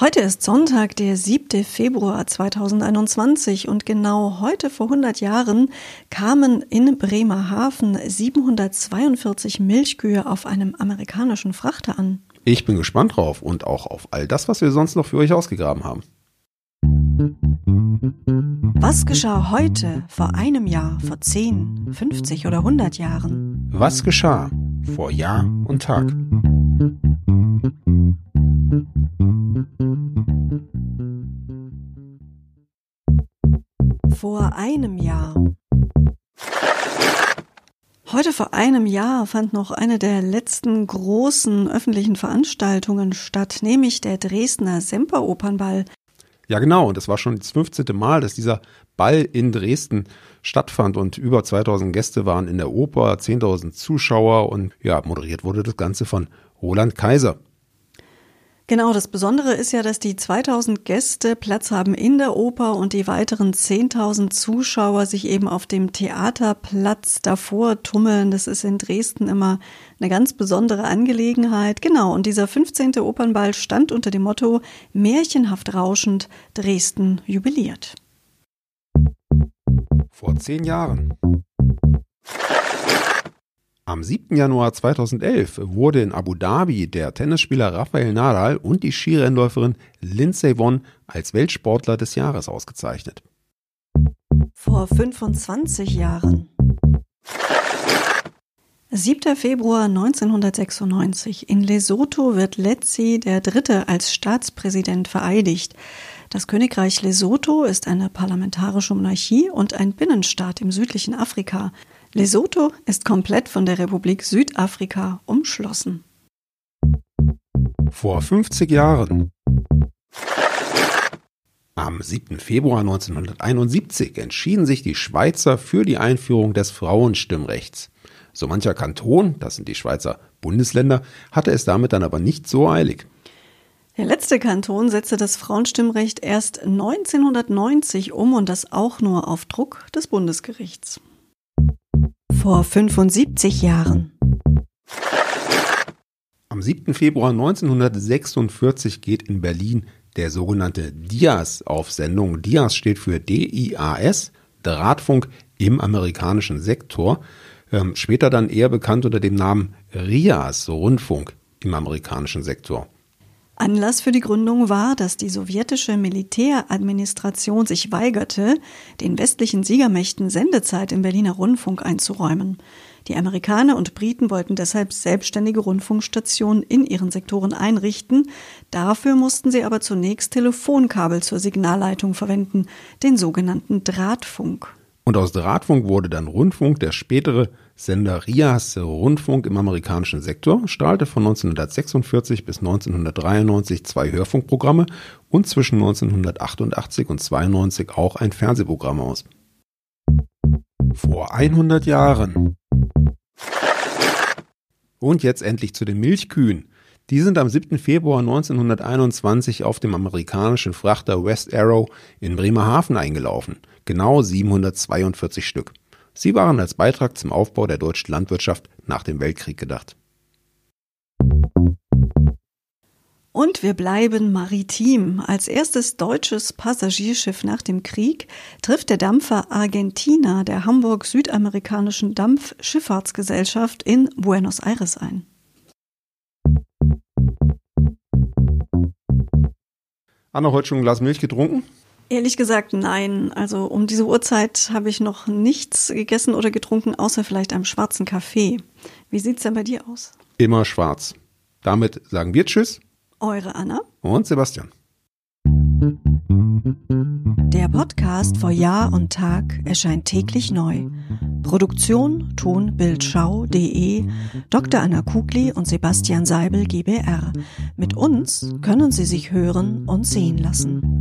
Heute ist Sonntag, der 7. Februar 2021 und genau heute vor 100 Jahren kamen in Bremerhaven 742 Milchkühe auf einem amerikanischen Frachter an. Ich bin gespannt drauf und auch auf all das, was wir sonst noch für euch ausgegraben haben. Was geschah heute, vor einem Jahr, vor 10, 50 oder 100 Jahren? Was geschah vor Jahr und Tag? Vor einem Jahr. Heute vor einem Jahr fand noch eine der letzten großen öffentlichen Veranstaltungen statt, nämlich der Dresdner Semperopernball. Ja, genau. Und es war schon das 15. Mal, dass dieser Ball in Dresden stattfand und über 2000 Gäste waren in der Oper, 10.000 Zuschauer und ja, moderiert wurde das Ganze von Roland Kaiser. Genau, das Besondere ist ja, dass die 2000 Gäste Platz haben in der Oper und die weiteren 10.000 Zuschauer sich eben auf dem Theaterplatz davor tummeln. Das ist in Dresden immer eine ganz besondere Angelegenheit. Genau, und dieser 15. Opernball stand unter dem Motto Märchenhaft rauschend Dresden jubiliert. Vor zehn Jahren. Am 7. Januar 2011 wurde in Abu Dhabi der Tennisspieler Rafael Nadal und die Skirennläuferin Lindsey Vonn als Weltsportler des Jahres ausgezeichnet. Vor 25 Jahren. 7. Februar 1996. In Lesotho wird Letzi der Dritte als Staatspräsident vereidigt. Das Königreich Lesotho ist eine parlamentarische Monarchie und ein Binnenstaat im südlichen Afrika. Lesotho ist komplett von der Republik Südafrika umschlossen. Vor 50 Jahren. Am 7. Februar 1971 entschieden sich die Schweizer für die Einführung des Frauenstimmrechts. So mancher Kanton, das sind die Schweizer Bundesländer, hatte es damit dann aber nicht so eilig. Der letzte Kanton setzte das Frauenstimmrecht erst 1990 um und das auch nur auf Druck des Bundesgerichts vor 75 Jahren. Am 7. Februar 1946 geht in Berlin der sogenannte DIAS auf Sendung. DIAS steht für DIAS, Drahtfunk im amerikanischen Sektor. Ähm, später dann eher bekannt unter dem Namen RIAS, Rundfunk im amerikanischen Sektor. Anlass für die Gründung war, dass die sowjetische Militäradministration sich weigerte, den westlichen Siegermächten Sendezeit im Berliner Rundfunk einzuräumen. Die Amerikaner und Briten wollten deshalb selbstständige Rundfunkstationen in ihren Sektoren einrichten. Dafür mussten sie aber zunächst Telefonkabel zur Signalleitung verwenden, den sogenannten Drahtfunk. Und aus Drahtfunk wurde dann Rundfunk, der spätere Sender Rias Rundfunk im amerikanischen Sektor, strahlte von 1946 bis 1993 zwei Hörfunkprogramme und zwischen 1988 und 92 auch ein Fernsehprogramm aus. Vor 100 Jahren. Und jetzt endlich zu den Milchkühen. Die sind am 7. Februar 1921 auf dem amerikanischen Frachter West Arrow in Bremerhaven eingelaufen. Genau 742 Stück. Sie waren als Beitrag zum Aufbau der deutschen Landwirtschaft nach dem Weltkrieg gedacht. Und wir bleiben maritim. Als erstes deutsches Passagierschiff nach dem Krieg trifft der Dampfer Argentina der Hamburg-Südamerikanischen Dampfschifffahrtsgesellschaft in Buenos Aires ein. Anna, heute schon ein Glas Milch getrunken? Ehrlich gesagt, nein. Also um diese Uhrzeit habe ich noch nichts gegessen oder getrunken, außer vielleicht einem schwarzen Kaffee. Wie sieht's denn bei dir aus? Immer schwarz. Damit sagen wir Tschüss. Eure Anna. Und Sebastian. Der Podcast vor Jahr und Tag erscheint täglich neu. Produktion tonbildschau.de Dr. Anna Kugli und Sebastian Seibel GBR. Mit uns können Sie sich hören und sehen lassen.